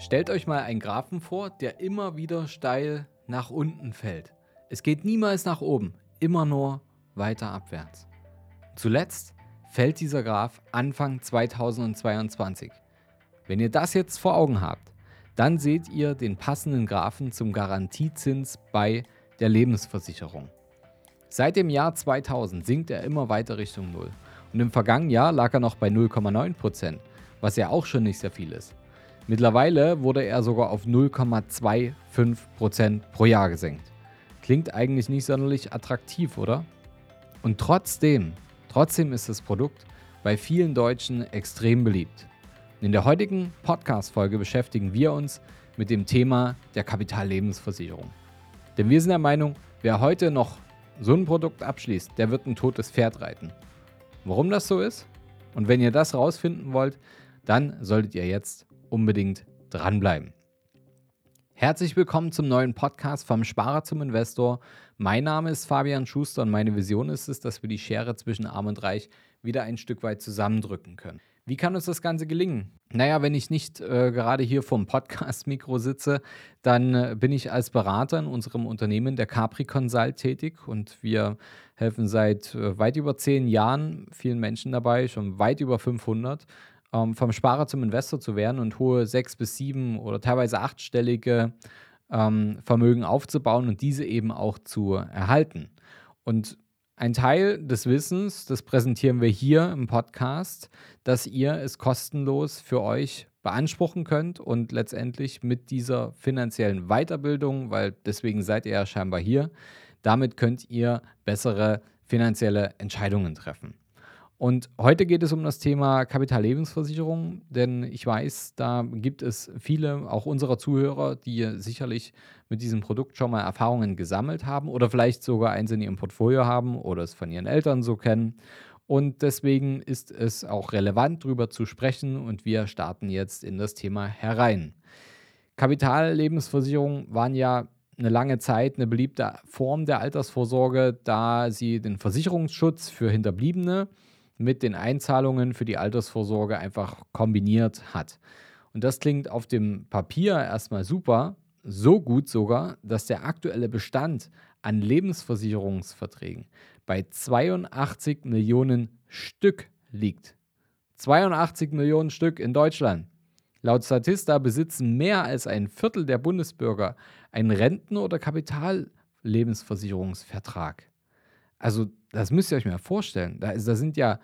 Stellt euch mal einen Graphen vor, der immer wieder steil nach unten fällt. Es geht niemals nach oben, immer nur weiter abwärts. Zuletzt fällt dieser Graph Anfang 2022. Wenn ihr das jetzt vor Augen habt, dann seht ihr den passenden Graphen zum Garantiezins bei der Lebensversicherung. Seit dem Jahr 2000 sinkt er immer weiter Richtung Null. Und im vergangenen Jahr lag er noch bei 0,9%, was ja auch schon nicht sehr viel ist. Mittlerweile wurde er sogar auf 0,25% pro Jahr gesenkt. Klingt eigentlich nicht sonderlich attraktiv, oder? Und trotzdem, trotzdem ist das Produkt bei vielen Deutschen extrem beliebt. In der heutigen Podcast-Folge beschäftigen wir uns mit dem Thema der Kapitallebensversicherung. Denn wir sind der Meinung, wer heute noch so ein Produkt abschließt, der wird ein totes Pferd reiten. Warum das so ist? Und wenn ihr das rausfinden wollt, dann solltet ihr jetzt unbedingt dranbleiben. Herzlich willkommen zum neuen Podcast vom Sparer zum Investor. Mein Name ist Fabian Schuster und meine Vision ist es, dass wir die Schere zwischen Arm und Reich wieder ein Stück weit zusammendrücken können. Wie kann uns das Ganze gelingen? Naja, wenn ich nicht äh, gerade hier vom Podcast-Mikro sitze, dann äh, bin ich als Berater in unserem Unternehmen der Capri Consult tätig und wir helfen seit äh, weit über zehn Jahren vielen Menschen dabei, schon weit über 500, ähm, vom Sparer zum Investor zu werden und hohe sechs bis sieben oder teilweise achtstellige ähm, Vermögen aufzubauen und diese eben auch zu erhalten. Und ein Teil des Wissens, das präsentieren wir hier im Podcast, dass ihr es kostenlos für euch beanspruchen könnt und letztendlich mit dieser finanziellen Weiterbildung, weil deswegen seid ihr ja scheinbar hier, damit könnt ihr bessere finanzielle Entscheidungen treffen. Und heute geht es um das Thema Kapitallebensversicherung, denn ich weiß, da gibt es viele, auch unserer Zuhörer, die sicherlich mit diesem Produkt schon mal Erfahrungen gesammelt haben oder vielleicht sogar eins in ihrem Portfolio haben oder es von ihren Eltern so kennen. Und deswegen ist es auch relevant, darüber zu sprechen und wir starten jetzt in das Thema herein. Kapitallebensversicherungen waren ja eine lange Zeit eine beliebte Form der Altersvorsorge, da sie den Versicherungsschutz für Hinterbliebene mit den Einzahlungen für die Altersvorsorge einfach kombiniert hat. Und das klingt auf dem Papier erstmal super, so gut sogar, dass der aktuelle Bestand an Lebensversicherungsverträgen bei 82 Millionen Stück liegt. 82 Millionen Stück in Deutschland. Laut Statista besitzen mehr als ein Viertel der Bundesbürger einen Renten- oder Kapitallebensversicherungsvertrag. Also, das müsst ihr euch mal vorstellen. Da, da sind ja,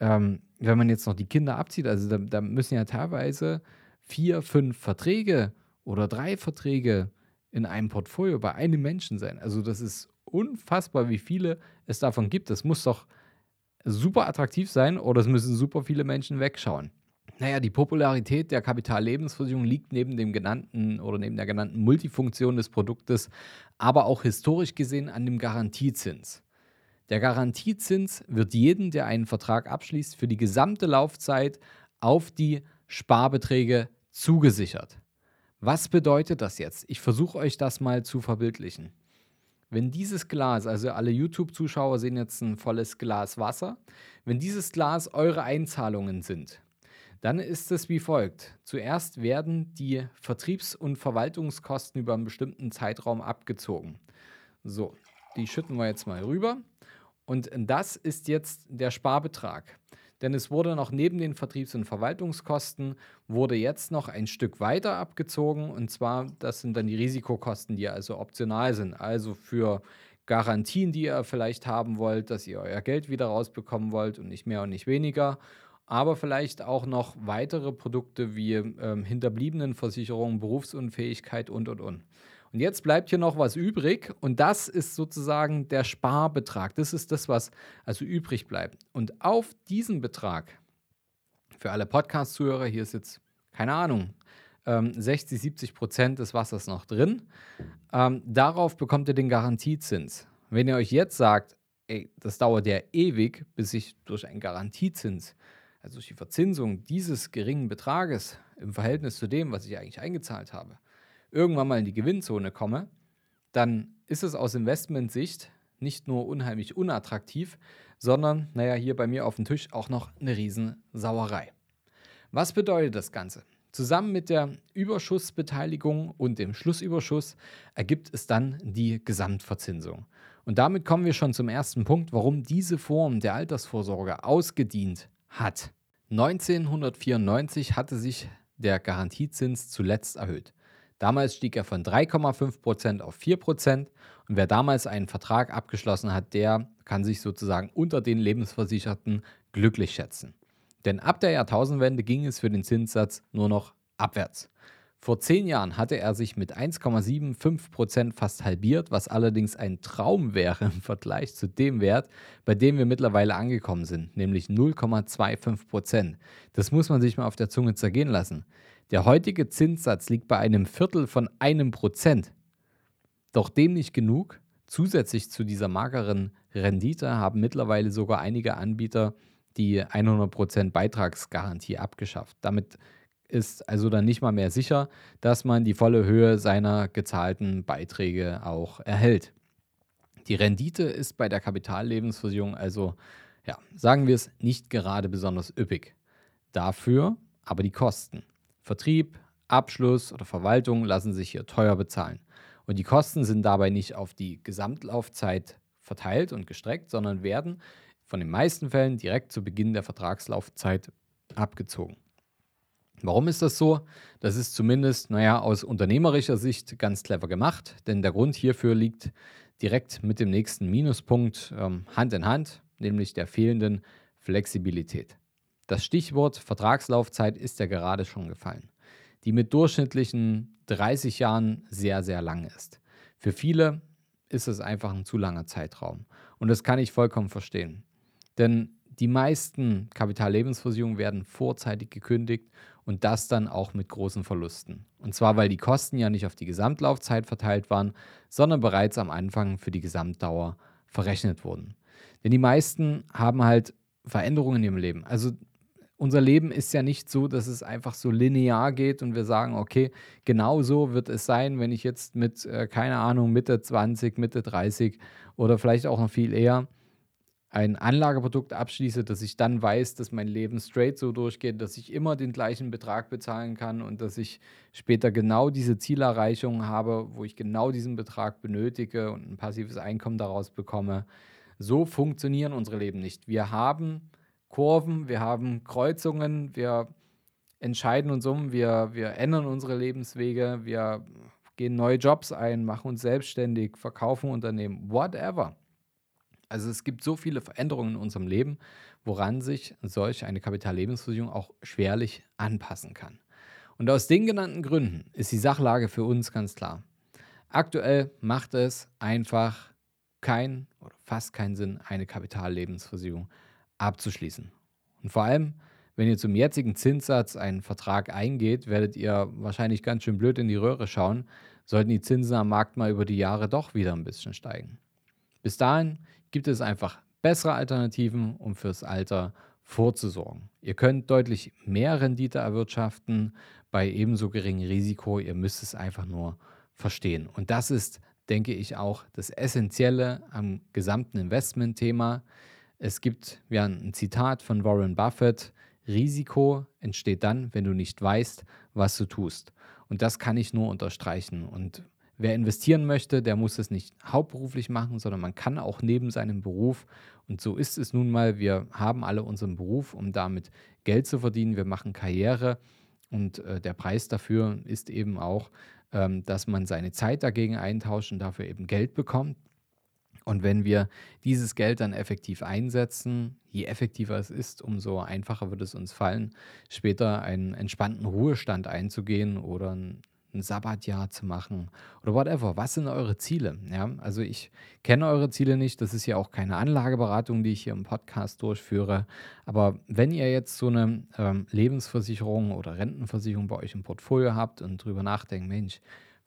ähm, wenn man jetzt noch die Kinder abzieht, also da, da, müssen ja teilweise vier, fünf Verträge oder drei Verträge in einem Portfolio bei einem Menschen sein. Also, das ist unfassbar, wie viele es davon gibt. Das muss doch super attraktiv sein oder es müssen super viele Menschen wegschauen. Naja, die Popularität der Kapitallebensversicherung liegt neben dem genannten oder neben der genannten Multifunktion des Produktes, aber auch historisch gesehen an dem Garantiezins. Der Garantiezins wird jeden, der einen Vertrag abschließt, für die gesamte Laufzeit auf die Sparbeträge zugesichert. Was bedeutet das jetzt? Ich versuche euch das mal zu verbildlichen. Wenn dieses Glas, also alle YouTube-Zuschauer sehen jetzt ein volles Glas Wasser, wenn dieses Glas eure Einzahlungen sind, dann ist es wie folgt. Zuerst werden die Vertriebs- und Verwaltungskosten über einen bestimmten Zeitraum abgezogen. So, die schütten wir jetzt mal rüber. Und das ist jetzt der Sparbetrag. Denn es wurde noch neben den Vertriebs- und Verwaltungskosten, wurde jetzt noch ein Stück weiter abgezogen. Und zwar, das sind dann die Risikokosten, die also optional sind. Also für Garantien, die ihr vielleicht haben wollt, dass ihr euer Geld wieder rausbekommen wollt und nicht mehr und nicht weniger aber vielleicht auch noch weitere Produkte wie ähm, Hinterbliebenenversicherung, Berufsunfähigkeit und, und, und. Und jetzt bleibt hier noch was übrig und das ist sozusagen der Sparbetrag. Das ist das, was also übrig bleibt. Und auf diesen Betrag, für alle Podcast-Zuhörer, hier ist jetzt, keine Ahnung, ähm, 60, 70 Prozent des Wassers noch drin. Ähm, darauf bekommt ihr den Garantiezins. Wenn ihr euch jetzt sagt, ey, das dauert ja ewig, bis ich durch einen Garantiezins also durch die Verzinsung dieses geringen Betrages im Verhältnis zu dem, was ich eigentlich eingezahlt habe, irgendwann mal in die Gewinnzone komme, dann ist es aus Investmentsicht nicht nur unheimlich unattraktiv, sondern, naja, hier bei mir auf dem Tisch auch noch eine Riesensauerei. Was bedeutet das Ganze? Zusammen mit der Überschussbeteiligung und dem Schlussüberschuss ergibt es dann die Gesamtverzinsung. Und damit kommen wir schon zum ersten Punkt, warum diese Form der Altersvorsorge ausgedient hat. 1994 hatte sich der Garantiezins zuletzt erhöht. Damals stieg er von 3,5% auf 4% und wer damals einen Vertrag abgeschlossen hat, der kann sich sozusagen unter den Lebensversicherten glücklich schätzen. Denn ab der Jahrtausendwende ging es für den Zinssatz nur noch abwärts. Vor zehn Jahren hatte er sich mit 1,75% fast halbiert, was allerdings ein Traum wäre im Vergleich zu dem Wert, bei dem wir mittlerweile angekommen sind, nämlich 0,25% Das muss man sich mal auf der Zunge zergehen lassen. Der heutige Zinssatz liegt bei einem Viertel von einem Prozent. Doch dem nicht genug. Zusätzlich zu dieser mageren Rendite haben mittlerweile sogar einige Anbieter die 100% Beitragsgarantie abgeschafft. Damit ist also dann nicht mal mehr sicher, dass man die volle Höhe seiner gezahlten Beiträge auch erhält. Die Rendite ist bei der Kapitallebensversicherung also, ja, sagen wir es, nicht gerade besonders üppig. Dafür aber die Kosten. Vertrieb, Abschluss oder Verwaltung lassen sich hier teuer bezahlen. Und die Kosten sind dabei nicht auf die Gesamtlaufzeit verteilt und gestreckt, sondern werden von den meisten Fällen direkt zu Beginn der Vertragslaufzeit abgezogen. Warum ist das so? Das ist zumindest, naja, aus unternehmerischer Sicht ganz clever gemacht, denn der Grund hierfür liegt direkt mit dem nächsten Minuspunkt ähm, Hand in Hand, nämlich der fehlenden Flexibilität. Das Stichwort Vertragslaufzeit ist ja gerade schon gefallen, die mit durchschnittlichen 30 Jahren sehr, sehr lang ist. Für viele ist es einfach ein zu langer Zeitraum und das kann ich vollkommen verstehen. Denn die meisten Kapitallebensversicherungen werden vorzeitig gekündigt und das dann auch mit großen Verlusten. Und zwar, weil die Kosten ja nicht auf die Gesamtlaufzeit verteilt waren, sondern bereits am Anfang für die Gesamtdauer verrechnet wurden. Denn die meisten haben halt Veränderungen in ihrem Leben. Also unser Leben ist ja nicht so, dass es einfach so linear geht und wir sagen, okay, genau so wird es sein, wenn ich jetzt mit, äh, keine Ahnung, Mitte 20, Mitte 30 oder vielleicht auch noch viel eher ein Anlageprodukt abschließe, dass ich dann weiß, dass mein Leben straight so durchgeht, dass ich immer den gleichen Betrag bezahlen kann und dass ich später genau diese Zielerreichung habe, wo ich genau diesen Betrag benötige und ein passives Einkommen daraus bekomme. So funktionieren unsere Leben nicht. Wir haben Kurven, wir haben Kreuzungen, wir entscheiden uns um, wir, wir ändern unsere Lebenswege, wir gehen neue Jobs ein, machen uns selbstständig, verkaufen Unternehmen, whatever. Also es gibt so viele Veränderungen in unserem Leben, woran sich solch eine Kapitallebensversicherung auch schwerlich anpassen kann. Und aus den genannten Gründen ist die Sachlage für uns ganz klar. Aktuell macht es einfach keinen oder fast keinen Sinn, eine Kapitallebensversicherung abzuschließen. Und vor allem, wenn ihr zum jetzigen Zinssatz einen Vertrag eingeht, werdet ihr wahrscheinlich ganz schön blöd in die Röhre schauen, sollten die Zinsen am Markt mal über die Jahre doch wieder ein bisschen steigen. Bis dahin gibt es einfach bessere Alternativen, um fürs Alter vorzusorgen. Ihr könnt deutlich mehr Rendite erwirtschaften bei ebenso geringem Risiko. Ihr müsst es einfach nur verstehen. Und das ist, denke ich, auch das Essentielle am gesamten Investmentthema. Es gibt ja ein Zitat von Warren Buffett, Risiko entsteht dann, wenn du nicht weißt, was du tust. Und das kann ich nur unterstreichen. Und Wer investieren möchte, der muss es nicht hauptberuflich machen, sondern man kann auch neben seinem Beruf, und so ist es nun mal, wir haben alle unseren Beruf, um damit Geld zu verdienen, wir machen Karriere und äh, der Preis dafür ist eben auch, ähm, dass man seine Zeit dagegen eintauscht und dafür eben Geld bekommt. Und wenn wir dieses Geld dann effektiv einsetzen, je effektiver es ist, umso einfacher wird es uns fallen, später einen entspannten Ruhestand einzugehen oder ein ein Sabbatjahr zu machen oder whatever. Was sind eure Ziele? Ja, also ich kenne eure Ziele nicht. Das ist ja auch keine Anlageberatung, die ich hier im Podcast durchführe. Aber wenn ihr jetzt so eine ähm, Lebensversicherung oder Rentenversicherung bei euch im Portfolio habt und drüber nachdenkt, Mensch,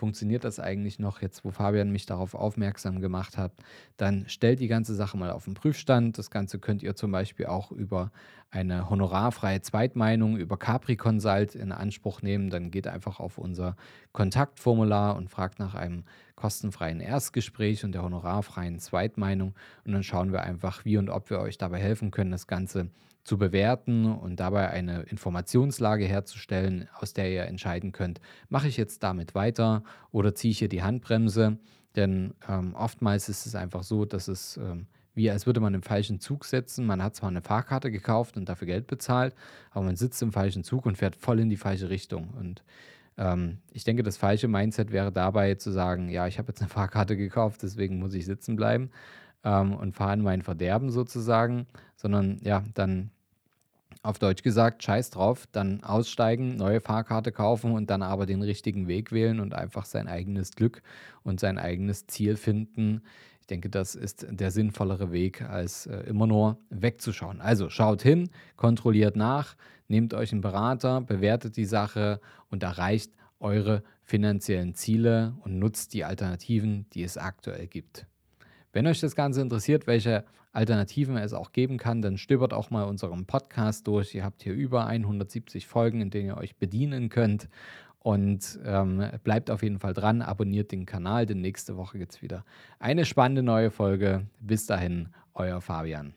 funktioniert das eigentlich noch jetzt, wo Fabian mich darauf aufmerksam gemacht hat, dann stellt die ganze Sache mal auf den Prüfstand. Das Ganze könnt ihr zum Beispiel auch über eine honorarfreie Zweitmeinung über Capri Consult in Anspruch nehmen. Dann geht einfach auf unser Kontaktformular und fragt nach einem kostenfreien Erstgespräch und der honorarfreien Zweitmeinung. Und dann schauen wir einfach, wie und ob wir euch dabei helfen können, das Ganze zu bewerten und dabei eine Informationslage herzustellen, aus der ihr entscheiden könnt, mache ich jetzt damit weiter oder ziehe ich hier die Handbremse. Denn ähm, oftmals ist es einfach so, dass es ähm, wie als würde man im falschen Zug sitzen. Man hat zwar eine Fahrkarte gekauft und dafür Geld bezahlt, aber man sitzt im falschen Zug und fährt voll in die falsche Richtung. Und ähm, ich denke, das falsche Mindset wäre dabei zu sagen, ja, ich habe jetzt eine Fahrkarte gekauft, deswegen muss ich sitzen bleiben ähm, und fahre in mein Verderben sozusagen, sondern ja, dann auf Deutsch gesagt, scheiß drauf, dann aussteigen, neue Fahrkarte kaufen und dann aber den richtigen Weg wählen und einfach sein eigenes Glück und sein eigenes Ziel finden. Ich denke, das ist der sinnvollere Weg, als äh, immer nur wegzuschauen. Also schaut hin, kontrolliert nach, nehmt euch einen Berater, bewertet die Sache und erreicht eure finanziellen Ziele und nutzt die Alternativen, die es aktuell gibt. Wenn euch das Ganze interessiert, welche Alternativen es auch geben kann, dann stöbert auch mal unseren Podcast durch. Ihr habt hier über 170 Folgen, in denen ihr euch bedienen könnt. Und ähm, bleibt auf jeden Fall dran, abonniert den Kanal, denn nächste Woche gibt es wieder eine spannende neue Folge. Bis dahin, euer Fabian.